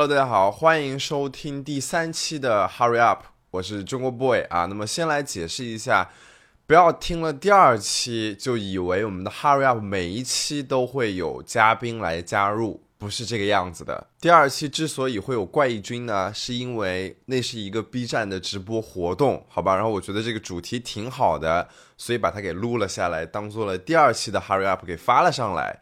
Hello，大家好，欢迎收听第三期的 Hurry Up，我是中国 boy 啊。那么先来解释一下，不要听了第二期就以为我们的 Hurry Up 每一期都会有嘉宾来加入，不是这个样子的。第二期之所以会有怪异君呢，是因为那是一个 B 站的直播活动，好吧？然后我觉得这个主题挺好的，所以把它给录了下来，当做了第二期的 Hurry Up 给发了上来。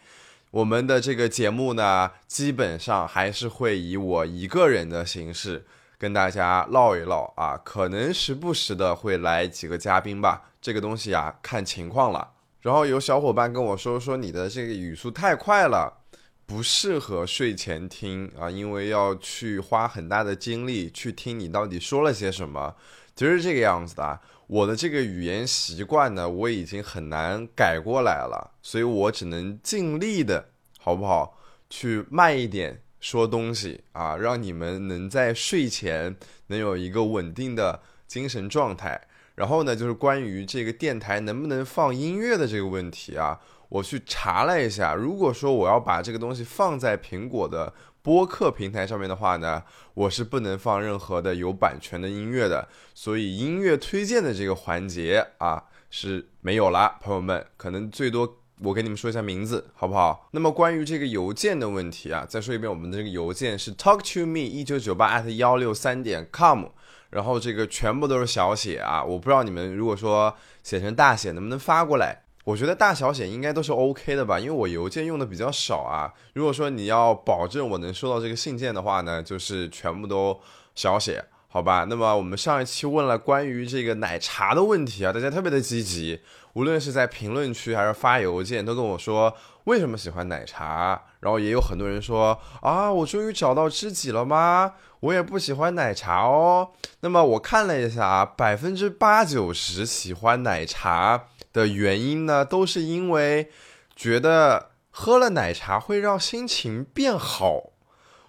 我们的这个节目呢，基本上还是会以我一个人的形式跟大家唠一唠啊，可能时不时的会来几个嘉宾吧，这个东西啊看情况了。然后有小伙伴跟我说说你的这个语速太快了，不适合睡前听啊，因为要去花很大的精力去听你到底说了些什么，就是这个样子的。我的这个语言习惯呢，我已经很难改过来了，所以我只能尽力的，好不好？去慢一点说东西啊，让你们能在睡前能有一个稳定的精神状态。然后呢，就是关于这个电台能不能放音乐的这个问题啊，我去查了一下，如果说我要把这个东西放在苹果的。播客平台上面的话呢，我是不能放任何的有版权的音乐的，所以音乐推荐的这个环节啊是没有了。朋友们，可能最多我给你们说一下名字，好不好？那么关于这个邮件的问题啊，再说一遍，我们的这个邮件是 talk to me 一九九八 at 幺六三点 com，然后这个全部都是小写啊，我不知道你们如果说写成大写能不能发过来。我觉得大小写应该都是 OK 的吧，因为我邮件用的比较少啊。如果说你要保证我能收到这个信件的话呢，就是全部都小写，好吧？那么我们上一期问了关于这个奶茶的问题啊，大家特别的积极，无论是在评论区还是发邮件，都跟我说为什么喜欢奶茶。然后也有很多人说啊，我终于找到知己了吗？我也不喜欢奶茶哦。那么我看了一下啊，百分之八九十喜欢奶茶。的原因呢，都是因为觉得喝了奶茶会让心情变好。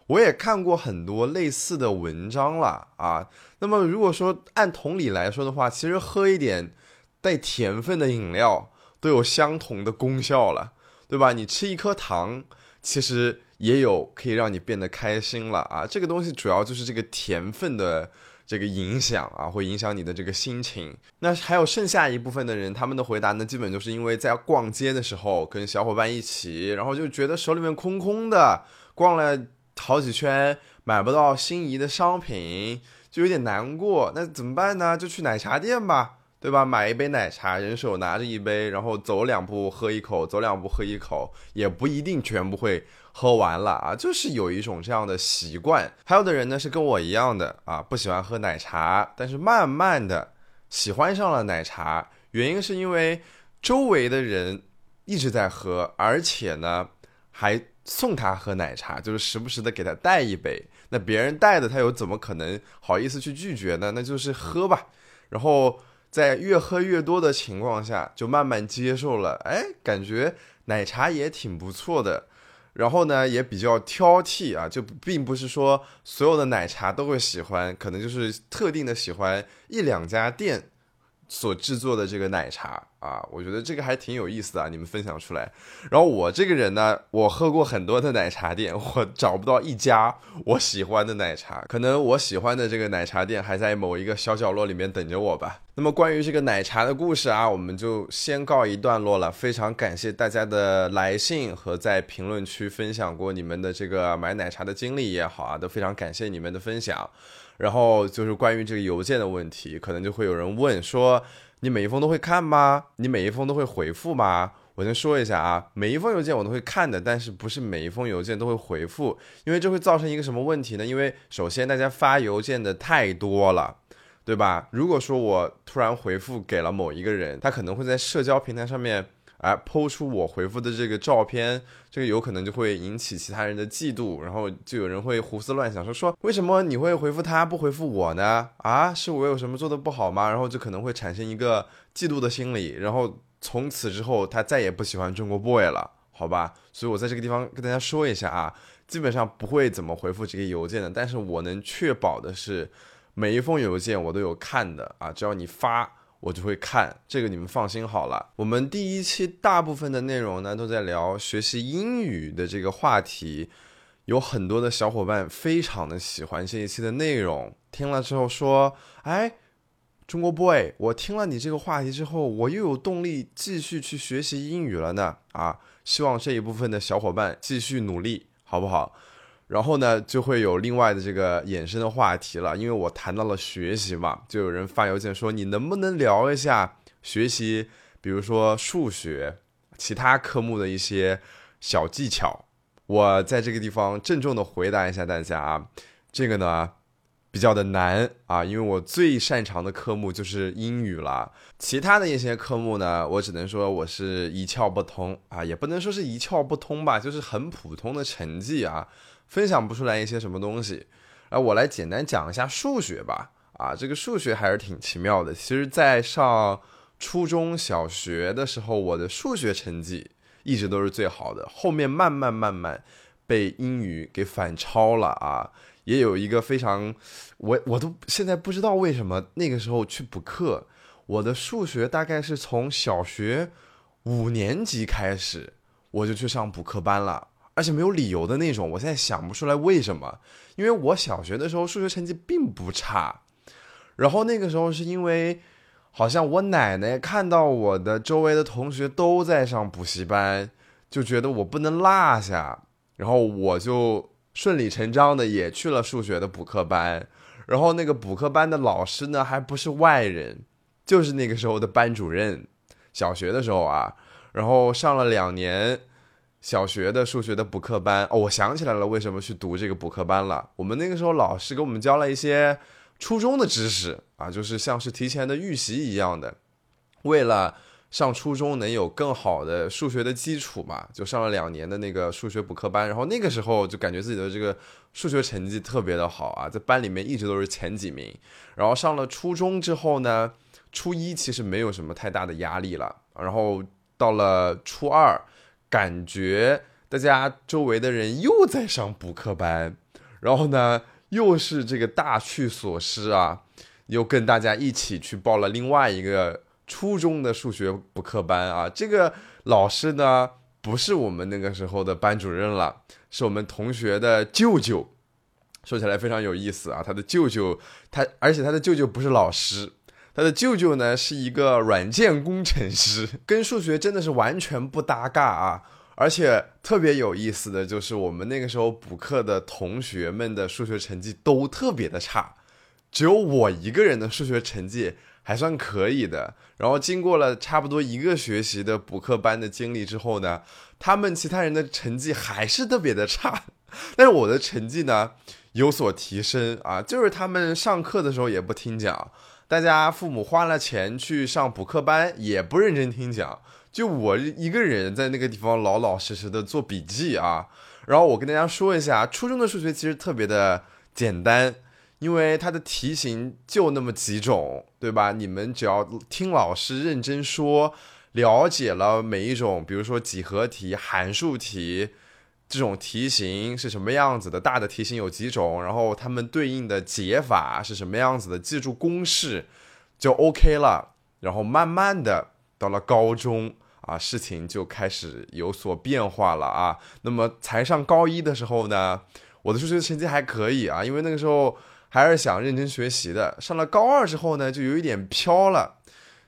我也看过很多类似的文章了啊。那么如果说按同理来说的话，其实喝一点带甜分的饮料都有相同的功效了，对吧？你吃一颗糖，其实也有可以让你变得开心了啊。这个东西主要就是这个甜分的。这个影响啊，会影响你的这个心情。那还有剩下一部分的人，他们的回答呢，基本就是因为在逛街的时候跟小伙伴一起，然后就觉得手里面空空的，逛了好几圈买不到心仪的商品，就有点难过。那怎么办呢？就去奶茶店吧，对吧？买一杯奶茶，人手拿着一杯，然后走两步喝一口，走两步喝一口，也不一定全部会。喝完了啊，就是有一种这样的习惯。还有的人呢是跟我一样的啊，不喜欢喝奶茶，但是慢慢的喜欢上了奶茶。原因是因为周围的人一直在喝，而且呢还送他喝奶茶，就是时不时的给他带一杯。那别人带的，他又怎么可能好意思去拒绝呢？那就是喝吧。然后在越喝越多的情况下，就慢慢接受了。哎，感觉奶茶也挺不错的。然后呢，也比较挑剔啊，就并不是说所有的奶茶都会喜欢，可能就是特定的喜欢一两家店所制作的这个奶茶。啊，我觉得这个还挺有意思的，啊你们分享出来。然后我这个人呢，我喝过很多的奶茶店，我找不到一家我喜欢的奶茶。可能我喜欢的这个奶茶店还在某一个小角落里面等着我吧。那么关于这个奶茶的故事啊，我们就先告一段落了。非常感谢大家的来信和在评论区分享过你们的这个买奶茶的经历也好啊，都非常感谢你们的分享。然后就是关于这个邮件的问题，可能就会有人问说。你每一封都会看吗？你每一封都会回复吗？我先说一下啊，每一封邮件我都会看的，但是不是每一封邮件都会回复，因为这会造成一个什么问题呢？因为首先大家发邮件的太多了，对吧？如果说我突然回复给了某一个人，他可能会在社交平台上面。哎，抛出我回复的这个照片，这个有可能就会引起其他人的嫉妒，然后就有人会胡思乱想，说说为什么你会回复他不回复我呢？啊，是我有什么做的不好吗？然后就可能会产生一个嫉妒的心理，然后从此之后他再也不喜欢中国 boy 了，好吧？所以我在这个地方跟大家说一下啊，基本上不会怎么回复这个邮件的，但是我能确保的是，每一封邮件我都有看的啊，只要你发。我就会看这个，你们放心好了。我们第一期大部分的内容呢，都在聊学习英语的这个话题，有很多的小伙伴非常的喜欢这一期的内容，听了之后说：“哎，中国 boy，我听了你这个话题之后，我又有动力继续去学习英语了呢。”啊，希望这一部分的小伙伴继续努力，好不好？然后呢，就会有另外的这个衍生的话题了，因为我谈到了学习嘛，就有人发邮件说：“你能不能聊一下学习，比如说数学、其他科目的一些小技巧？”我在这个地方郑重的回答一下大家啊，这个呢比较的难啊，因为我最擅长的科目就是英语了，其他的一些科目呢，我只能说我是一窍不通啊，也不能说是一窍不通吧，就是很普通的成绩啊，分享不出来一些什么东西。啊，我来简单讲一下数学吧，啊，这个数学还是挺奇妙的。其实，在上初中小学的时候，我的数学成绩。一直都是最好的，后面慢慢慢慢被英语给反超了啊！也有一个非常，我我都现在不知道为什么那个时候去补课，我的数学大概是从小学五年级开始我就去上补课班了，而且没有理由的那种。我现在想不出来为什么，因为我小学的时候数学成绩并不差，然后那个时候是因为。好像我奶奶看到我的周围的同学都在上补习班，就觉得我不能落下，然后我就顺理成章的也去了数学的补课班。然后那个补课班的老师呢，还不是外人，就是那个时候的班主任。小学的时候啊，然后上了两年小学的数学的补课班。哦，我想起来了，为什么去读这个补课班了？我们那个时候老师给我们教了一些。初中的知识啊，就是像是提前的预习一样的，为了上初中能有更好的数学的基础嘛，就上了两年的那个数学补课班。然后那个时候就感觉自己的这个数学成绩特别的好啊，在班里面一直都是前几名。然后上了初中之后呢，初一其实没有什么太大的压力了。然后到了初二，感觉大家周围的人又在上补课班，然后呢。又是这个大去所失啊！又跟大家一起去报了另外一个初中的数学补课班啊。这个老师呢，不是我们那个时候的班主任了，是我们同学的舅舅。说起来非常有意思啊，他的舅舅，他而且他的舅舅不是老师，他的舅舅呢是一个软件工程师，跟数学真的是完全不搭嘎啊。而且特别有意思的就是，我们那个时候补课的同学们的数学成绩都特别的差，只有我一个人的数学成绩还算可以的。然后经过了差不多一个学期的补课班的经历之后呢，他们其他人的成绩还是特别的差，但是我的成绩呢有所提升啊，就是他们上课的时候也不听讲，大家父母花了钱去上补课班也不认真听讲。就我一个人在那个地方老老实实的做笔记啊，然后我跟大家说一下，初中的数学其实特别的简单，因为它的题型就那么几种，对吧？你们只要听老师认真说，了解了每一种，比如说几何题、函数题这种题型是什么样子的，大的题型有几种，然后它们对应的解法是什么样子的，记住公式就 OK 了，然后慢慢的。到了高中啊，事情就开始有所变化了啊。那么才上高一的时候呢，我的数学成绩还可以啊，因为那个时候还是想认真学习的。上了高二之后呢，就有一点飘了，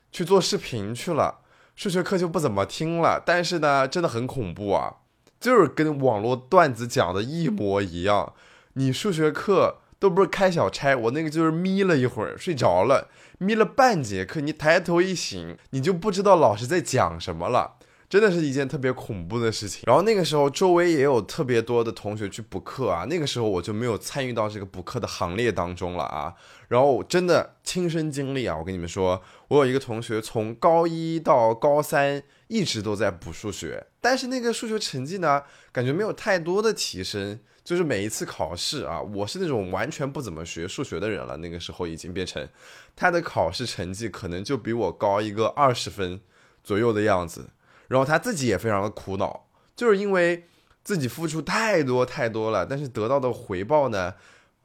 去做视频去了，数学课就不怎么听了。但是呢，真的很恐怖啊，就是跟网络段子讲的一模一样。你数学课都不是开小差，我那个就是眯了一会儿，睡着了。眯了半节课，你抬头一醒，你就不知道老师在讲什么了，真的是一件特别恐怖的事情。然后那个时候周围也有特别多的同学去补课啊，那个时候我就没有参与到这个补课的行列当中了啊。然后真的亲身经历啊，我跟你们说，我有一个同学从高一到高三一直都在补数学，但是那个数学成绩呢，感觉没有太多的提升。就是每一次考试啊，我是那种完全不怎么学数学的人了。那个时候已经变成，他的考试成绩可能就比我高一个二十分左右的样子。然后他自己也非常的苦恼，就是因为自己付出太多太多了，但是得到的回报呢，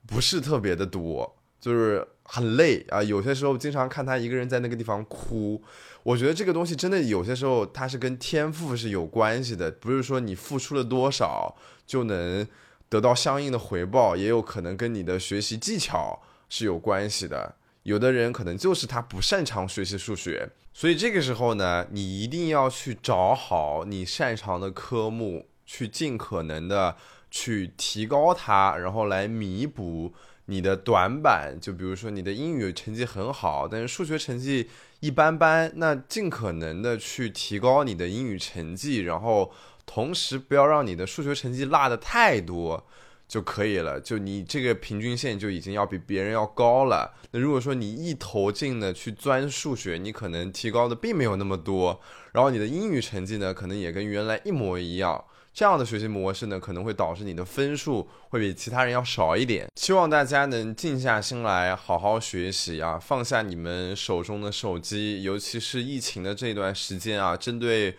不是特别的多，就是很累啊。有些时候经常看他一个人在那个地方哭。我觉得这个东西真的有些时候它是跟天赋是有关系的，不是说你付出了多少就能。得到相应的回报，也有可能跟你的学习技巧是有关系的。有的人可能就是他不擅长学习数学，所以这个时候呢，你一定要去找好你擅长的科目，去尽可能的去提高它，然后来弥补你的短板。就比如说你的英语成绩很好，但是数学成绩一般般，那尽可能的去提高你的英语成绩，然后。同时，不要让你的数学成绩落的太多就可以了。就你这个平均线就已经要比别人要高了。那如果说你一头劲的去钻数学，你可能提高的并没有那么多。然后你的英语成绩呢，可能也跟原来一模一样。这样的学习模式呢，可能会导致你的分数会比其他人要少一点。希望大家能静下心来好好学习啊，放下你们手中的手机，尤其是疫情的这段时间啊，针对。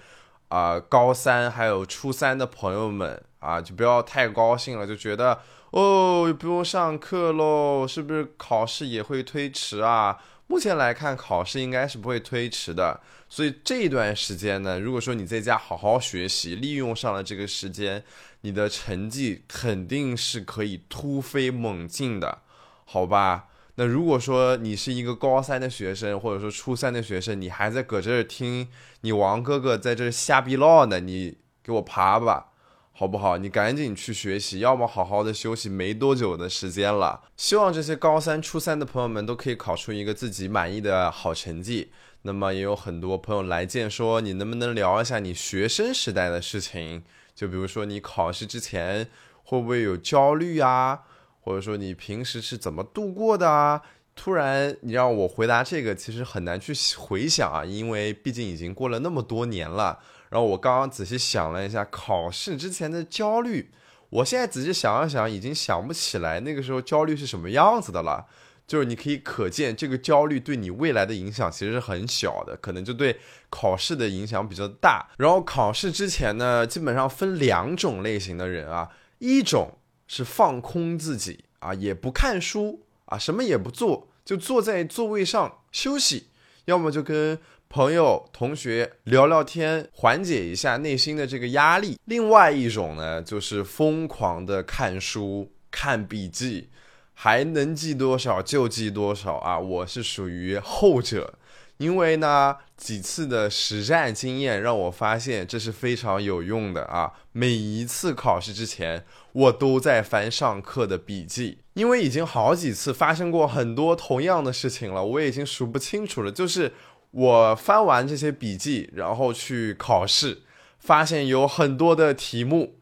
啊，高三还有初三的朋友们啊，就不要太高兴了，就觉得哦，不用上课喽，是不是考试也会推迟啊？目前来看，考试应该是不会推迟的。所以这一段时间呢，如果说你在家好好学习，利用上了这个时间，你的成绩肯定是可以突飞猛进的，好吧？那如果说你是一个高三的学生，或者说初三的学生，你还在搁这儿听你王哥哥在这瞎逼唠呢，你给我爬吧，好不好？你赶紧去学习，要么好好的休息，没多久的时间了。希望这些高三、初三的朋友们都可以考出一个自己满意的好成绩。那么也有很多朋友来见说，你能不能聊一下你学生时代的事情？就比如说你考试之前会不会有焦虑啊？或者说你平时是怎么度过的啊？突然你让我回答这个，其实很难去回想啊，因为毕竟已经过了那么多年了。然后我刚刚仔细想了一下，考试之前的焦虑，我现在仔细想了想，已经想不起来那个时候焦虑是什么样子的了。就是你可以可见，这个焦虑对你未来的影响其实是很小的，可能就对考试的影响比较大。然后考试之前呢，基本上分两种类型的人啊，一种。是放空自己啊，也不看书啊，什么也不做，就坐在座位上休息，要么就跟朋友、同学聊聊天，缓解一下内心的这个压力。另外一种呢，就是疯狂的看书、看笔记，还能记多少就记多少啊！我是属于后者。因为呢，几次的实战经验让我发现这是非常有用的啊！每一次考试之前，我都在翻上课的笔记，因为已经好几次发生过很多同样的事情了，我已经数不清楚了。就是我翻完这些笔记，然后去考试，发现有很多的题目，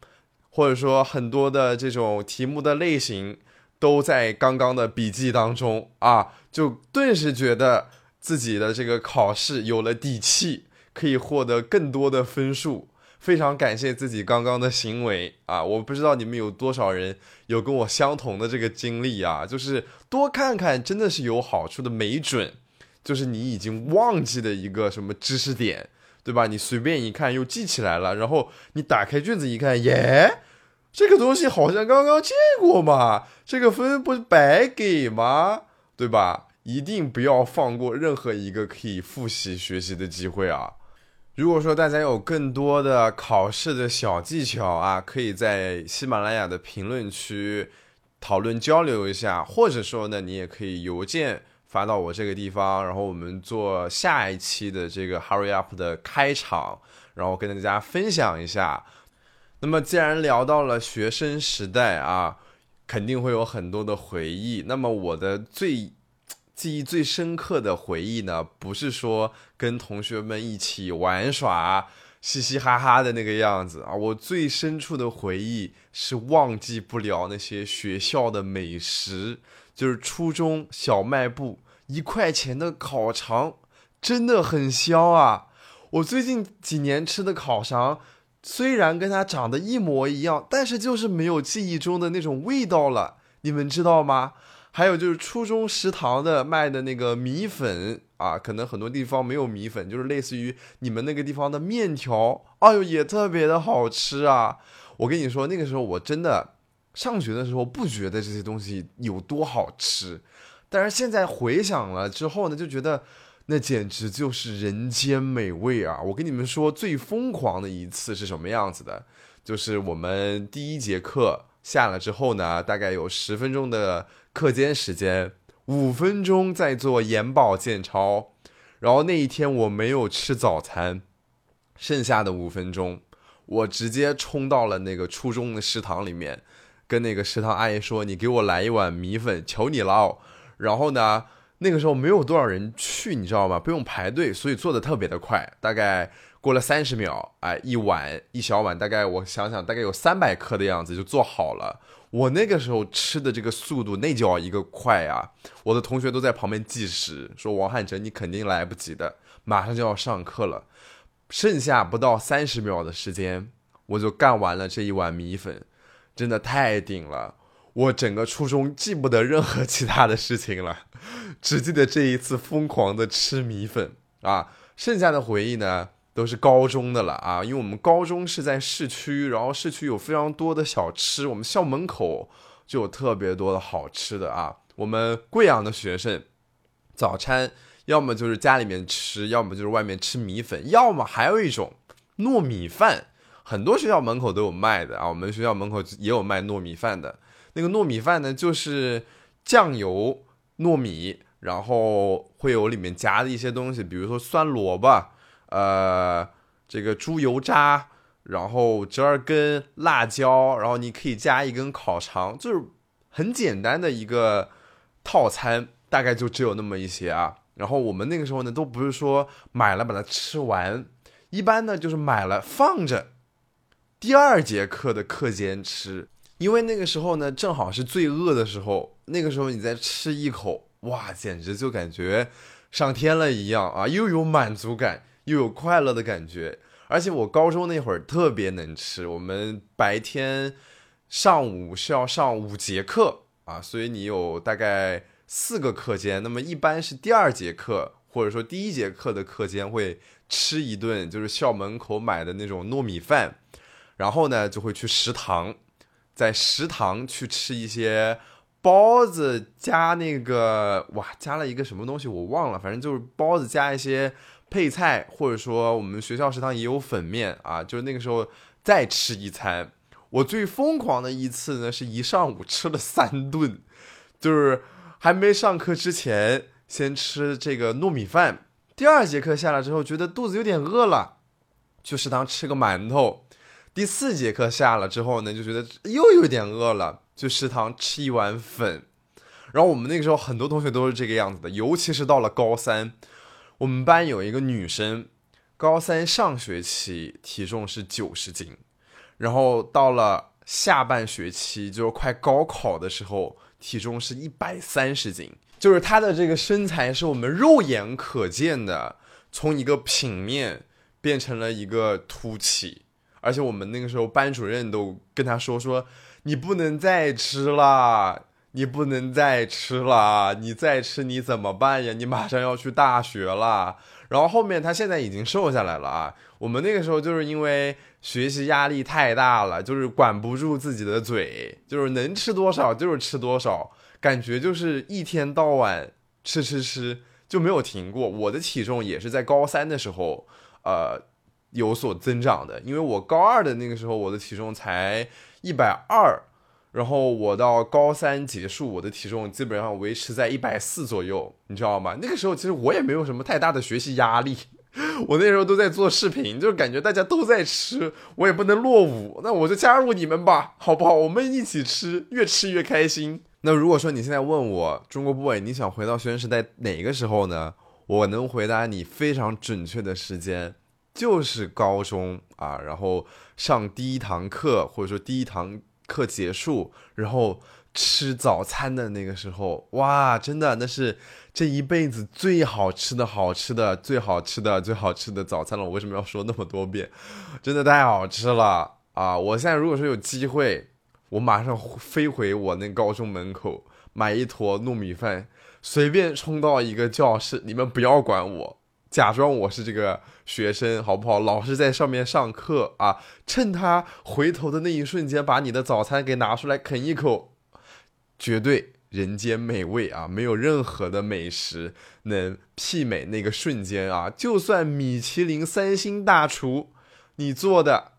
或者说很多的这种题目的类型，都在刚刚的笔记当中啊，就顿时觉得。自己的这个考试有了底气，可以获得更多的分数，非常感谢自己刚刚的行为啊！我不知道你们有多少人有跟我相同的这个经历啊，就是多看看真的是有好处的，没准就是你已经忘记的一个什么知识点，对吧？你随便一看又记起来了，然后你打开卷子一看，耶，这个东西好像刚刚见过嘛，这个分不是白给吗？对吧？一定不要放过任何一个可以复习学习的机会啊！如果说大家有更多的考试的小技巧啊，可以在喜马拉雅的评论区讨论交流一下，或者说呢，你也可以邮件发到我这个地方，然后我们做下一期的这个 Hurry Up 的开场，然后跟大家分享一下。那么既然聊到了学生时代啊，肯定会有很多的回忆。那么我的最记忆最深刻的回忆呢，不是说跟同学们一起玩耍、嘻嘻哈哈的那个样子啊，我最深处的回忆是忘记不了那些学校的美食，就是初中小卖部一块钱的烤肠，真的很香啊！我最近几年吃的烤肠，虽然跟它长得一模一样，但是就是没有记忆中的那种味道了，你们知道吗？还有就是初中食堂的卖的那个米粉啊，可能很多地方没有米粉，就是类似于你们那个地方的面条，哎呦也特别的好吃啊！我跟你说，那个时候我真的上学的时候不觉得这些东西有多好吃，但是现在回想了之后呢，就觉得那简直就是人间美味啊！我跟你们说，最疯狂的一次是什么样子的？就是我们第一节课。下了之后呢，大概有十分钟的课间时间，五分钟在做眼保健操，然后那一天我没有吃早餐，剩下的五分钟，我直接冲到了那个初中的食堂里面，跟那个食堂阿姨说：“你给我来一碗米粉，求你了。”然后呢？那个时候没有多少人去，你知道吗？不用排队，所以做的特别的快。大概过了三十秒，哎，一碗一小碗，大概我想想，大概有三百克的样子就做好了。我那个时候吃的这个速度，那叫一个快啊！我的同学都在旁边计时，说王汉哲你肯定来不及的，马上就要上课了，剩下不到三十秒的时间，我就干完了这一碗米粉，真的太顶了。我整个初中记不得任何其他的事情了，只记得这一次疯狂的吃米粉啊。剩下的回忆呢，都是高中的了啊。因为我们高中是在市区，然后市区有非常多的小吃，我们校门口就有特别多的好吃的啊。我们贵阳的学生，早餐要么就是家里面吃，要么就是外面吃米粉，要么还有一种糯米饭，很多学校门口都有卖的啊。我们学校门口也有卖糯米饭的。那个糯米饭呢，就是酱油、糯米，然后会有里面夹的一些东西，比如说酸萝卜，呃，这个猪油渣，然后折耳根、辣椒，然后你可以加一根烤肠，就是很简单的一个套餐，大概就只有那么一些啊。然后我们那个时候呢，都不是说买了把它吃完，一般呢就是买了放着，第二节课的课间吃。因为那个时候呢，正好是最饿的时候。那个时候你再吃一口，哇，简直就感觉上天了一样啊！又有满足感，又有快乐的感觉。而且我高中那会儿特别能吃。我们白天上午是要上五节课啊，所以你有大概四个课间。那么一般是第二节课或者说第一节课的课间会吃一顿，就是校门口买的那种糯米饭，然后呢就会去食堂。在食堂去吃一些包子，加那个哇，加了一个什么东西我忘了，反正就是包子加一些配菜，或者说我们学校食堂也有粉面啊，就是那个时候再吃一餐。我最疯狂的一次呢，是一上午吃了三顿，就是还没上课之前先吃这个糯米饭，第二节课下来之后觉得肚子有点饿了，去食堂吃个馒头。第四节课下了之后呢，就觉得又有点饿了，去食堂吃一碗粉。然后我们那个时候很多同学都是这个样子的，尤其是到了高三，我们班有一个女生，高三上学期体重是九十斤，然后到了下半学期，就是快高考的时候，体重是一百三十斤，就是她的这个身材是我们肉眼可见的，从一个平面变成了一个凸起。而且我们那个时候班主任都跟他说说，你不能再吃了，你不能再吃了，你再吃你怎么办呀？你马上要去大学了。然后后面他现在已经瘦下来了啊。我们那个时候就是因为学习压力太大了，就是管不住自己的嘴，就是能吃多少就是吃多少，感觉就是一天到晚吃吃吃就没有停过。我的体重也是在高三的时候，呃。有所增长的，因为我高二的那个时候，我的体重才一百二，然后我到高三结束，我的体重基本上维持在一百四左右，你知道吗？那个时候其实我也没有什么太大的学习压力，我那时候都在做视频，就是感觉大家都在吃，我也不能落伍，那我就加入你们吧，好不好？我们一起吃，越吃越开心。那如果说你现在问我中国 boy，你想回到学生时代哪个时候呢？我能回答你非常准确的时间。就是高中啊，然后上第一堂课，或者说第一堂课结束，然后吃早餐的那个时候，哇，真的那是这一辈子最好吃的好吃的最好吃的最好吃的早餐了。我为什么要说那么多遍？真的太好吃了啊！我现在如果说有机会，我马上飞回我那高中门口，买一坨糯米饭，随便冲到一个教室，你们不要管我。假装我是这个学生，好不好？老师在上面上课啊，趁他回头的那一瞬间，把你的早餐给拿出来啃一口，绝对人间美味啊！没有任何的美食能媲美那个瞬间啊！就算米其林三星大厨，你做的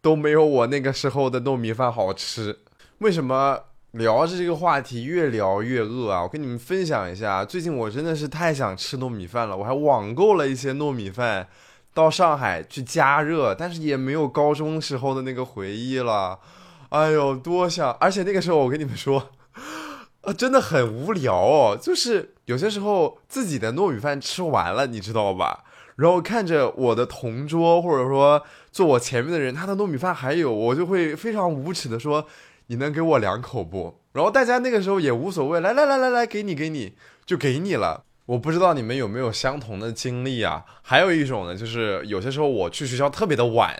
都没有我那个时候的糯米饭好吃。为什么聊着这个话题越聊越饿啊？我跟你们分享一下，最近我真的是太想吃糯米饭了，我还网购了一些糯米饭，到上海去加热，但是也没有高中时候的那个回忆了。哎呦，多想！而且那个时候我跟你们说，啊，真的很无聊哦，就是有些时候自己的糯米饭吃完了，你知道吧？然后看着我的同桌或者说坐我前面的人，他的糯米饭还有，我就会非常无耻的说：“你能给我两口不？”然后大家那个时候也无所谓，来来来来来，给你给你，就给你了。我不知道你们有没有相同的经历啊？还有一种呢，就是有些时候我去学校特别的晚，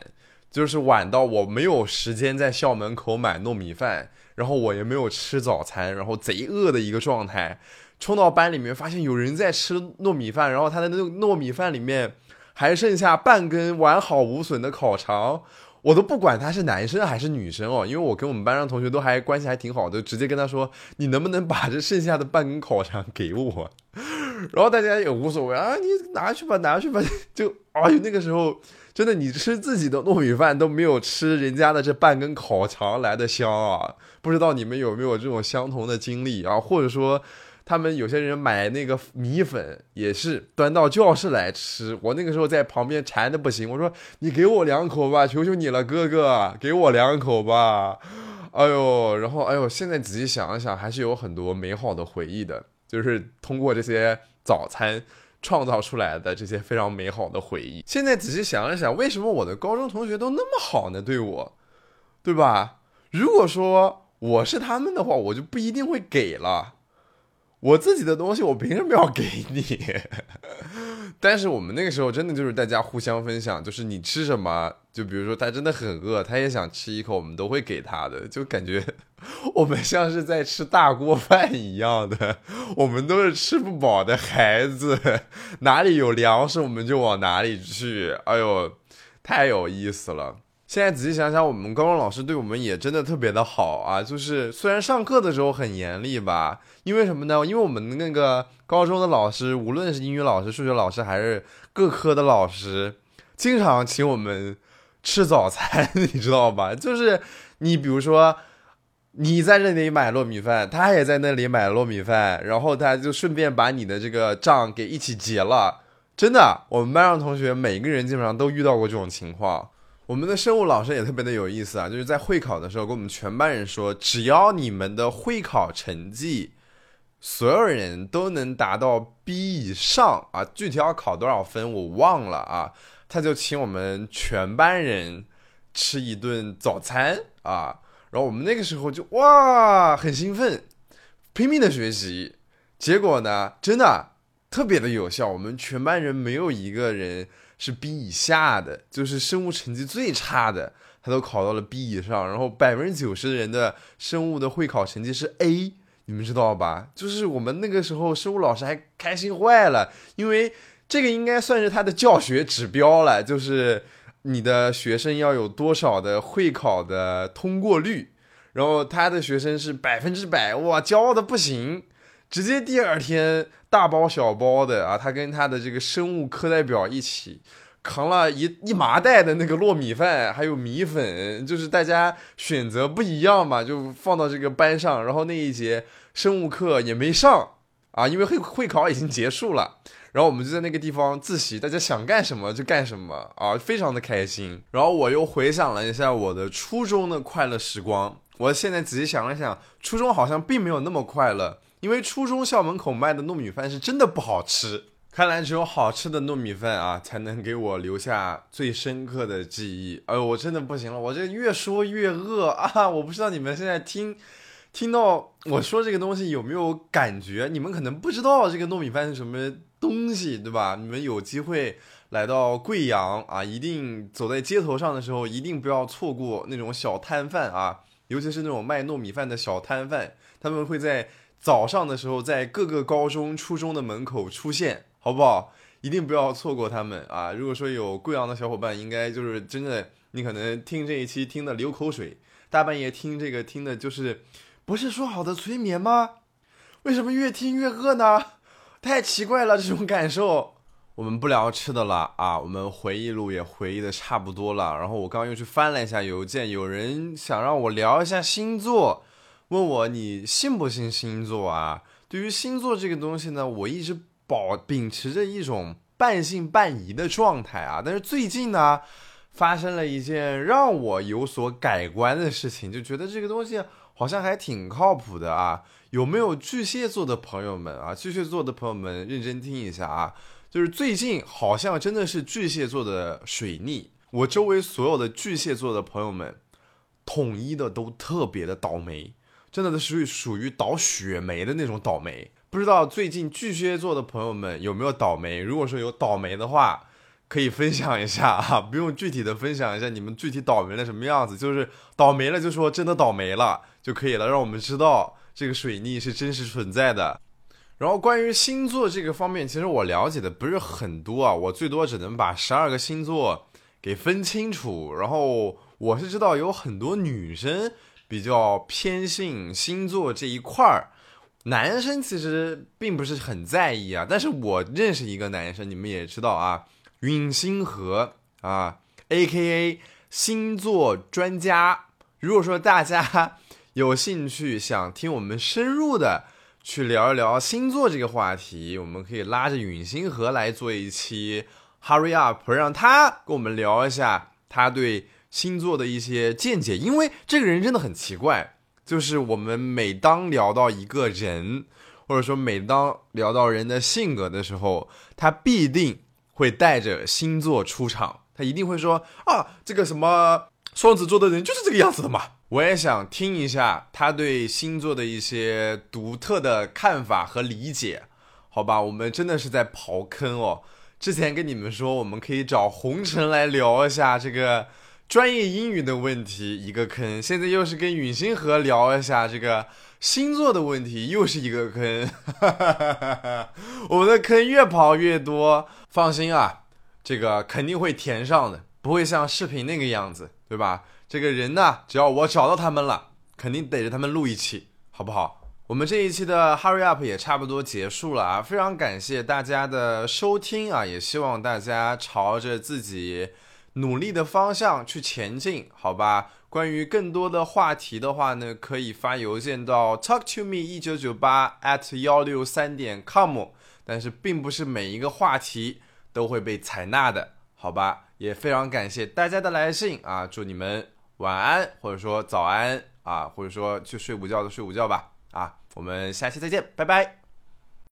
就是晚到我没有时间在校门口买糯米饭，然后我也没有吃早餐，然后贼饿的一个状态。冲到班里面，发现有人在吃糯米饭，然后他的那糯米饭里面还剩下半根完好无损的烤肠，我都不管他是男生还是女生哦，因为我跟我们班上同学都还关系还挺好的，直接跟他说：“你能不能把这剩下的半根烤肠给我？” 然后大家也无所谓啊，你拿去吧，拿去吧。就哎呦，那个时候真的，你吃自己的糯米饭都没有吃人家的这半根烤肠来的香啊！不知道你们有没有这种相同的经历啊？或者说？他们有些人买那个米粉也是端到教室来吃，我那个时候在旁边馋的不行，我说你给我两口吧，求求你了，哥哥，给我两口吧。哎呦，然后哎呦，现在仔细想一想，还是有很多美好的回忆的，就是通过这些早餐创造出来的这些非常美好的回忆。现在仔细想一想，为什么我的高中同学都那么好呢？对我，对吧？如果说我是他们的话，我就不一定会给了。我自己的东西，我凭什么要给你？但是我们那个时候真的就是大家互相分享，就是你吃什么，就比如说他真的很饿，他也想吃一口，我们都会给他的，就感觉 我们像是在吃大锅饭一样的。我们都是吃不饱的孩子，哪里有粮食我们就往哪里去。哎呦，太有意思了。现在仔细想想，我们高中老师对我们也真的特别的好啊。就是虽然上课的时候很严厉吧，因为什么呢？因为我们那个高中的老师，无论是英语老师、数学老师，还是各科的老师，经常请我们吃早餐，你知道吧？就是你比如说，你在这里买糯米饭，他也在那里买糯米饭，然后他就顺便把你的这个账给一起结了。真的，我们班上同学每个人基本上都遇到过这种情况。我们的生物老师也特别的有意思啊，就是在会考的时候跟我们全班人说，只要你们的会考成绩，所有人都能达到 B 以上啊，具体要考多少分我忘了啊，他就请我们全班人吃一顿早餐啊，然后我们那个时候就哇很兴奋，拼命的学习，结果呢，真的特别的有效，我们全班人没有一个人。是 B 以下的，就是生物成绩最差的，他都考到了 B 以上。然后百分之九十的人的生物的会考成绩是 A，你们知道吧？就是我们那个时候生物老师还开心坏了，因为这个应该算是他的教学指标了，就是你的学生要有多少的会考的通过率。然后他的学生是百分之百，哇，骄傲的不行，直接第二天。大包小包的啊，他跟他的这个生物课代表一起扛了一一麻袋的那个糯米饭，还有米粉，就是大家选择不一样嘛，就放到这个班上。然后那一节生物课也没上啊，因为会会考已经结束了。然后我们就在那个地方自习，大家想干什么就干什么啊，非常的开心。然后我又回想了一下我的初中的快乐时光，我现在仔细想了想，初中好像并没有那么快乐。因为初中校门口卖的糯米饭是真的不好吃，看来只有好吃的糯米饭啊，才能给我留下最深刻的记忆。哎呦，我真的不行了，我这越说越饿啊！我不知道你们现在听听到我说这个东西有没有感觉？你们可能不知道这个糯米饭是什么东西，对吧？你们有机会来到贵阳啊，一定走在街头上的时候，一定不要错过那种小摊贩啊，尤其是那种卖糯米饭的小摊贩，他们会在。早上的时候，在各个高中、初中的门口出现，好不好？一定不要错过他们啊！如果说有贵阳的小伙伴，应该就是真的，你可能听这一期听的流口水，大半夜听这个听的，就是不是说好的催眠吗？为什么越听越饿呢？太奇怪了，这种感受。我们不聊吃的了啊，我们回忆录也回忆的差不多了。然后我刚刚又去翻了一下邮件，有人想让我聊一下星座，问我你信不信星座啊？对于星座这个东西呢，我一直保秉持着一种半信半疑的状态啊。但是最近呢，发生了一件让我有所改观的事情，就觉得这个东西好像还挺靠谱的啊。有没有巨蟹座的朋友们啊？巨蟹座的朋友们认真听一下啊。就是最近好像真的是巨蟹座的水逆，我周围所有的巨蟹座的朋友们，统一的都特别的倒霉，真的都属于属于倒血霉的那种倒霉。不知道最近巨蟹座的朋友们有没有倒霉？如果说有倒霉的话，可以分享一下啊，不用具体的分享一下你们具体倒霉了什么样子，就是倒霉了就说真的倒霉了就可以了，让我们知道这个水逆是真实存在的。然后关于星座这个方面，其实我了解的不是很多啊，我最多只能把十二个星座给分清楚。然后我是知道有很多女生比较偏信星座这一块儿，男生其实并不是很在意啊。但是我认识一个男生，你们也知道啊，允星河啊，A.K.A 星座专家。如果说大家有兴趣想听我们深入的。去聊一聊星座这个话题，我们可以拉着允星河来做一期 Hurry Up，让他跟我们聊一下他对星座的一些见解。因为这个人真的很奇怪，就是我们每当聊到一个人，或者说每当聊到人的性格的时候，他必定会带着星座出场，他一定会说啊，这个什么双子座的人就是这个样子的嘛。我也想听一下他对星座的一些独特的看法和理解，好吧？我们真的是在刨坑哦。之前跟你们说，我们可以找红尘来聊一下这个专业英语的问题，一个坑；现在又是跟陨星河聊一下这个星座的问题，又是一个坑。我们的坑越刨越多，放心啊，这个肯定会填上的，不会像视频那个样子，对吧？这个人呢，只要我找到他们了，肯定逮着他们录一期，好不好？我们这一期的 Hurry Up 也差不多结束了啊，非常感谢大家的收听啊，也希望大家朝着自己努力的方向去前进，好吧？关于更多的话题的话呢，可以发邮件到 talk to me 一九九八 at 幺六三点 com，但是并不是每一个话题都会被采纳的，好吧？也非常感谢大家的来信啊，祝你们。晚安，或者说早安啊，或者说去睡午觉的睡午觉吧啊，我们下期再见，拜拜。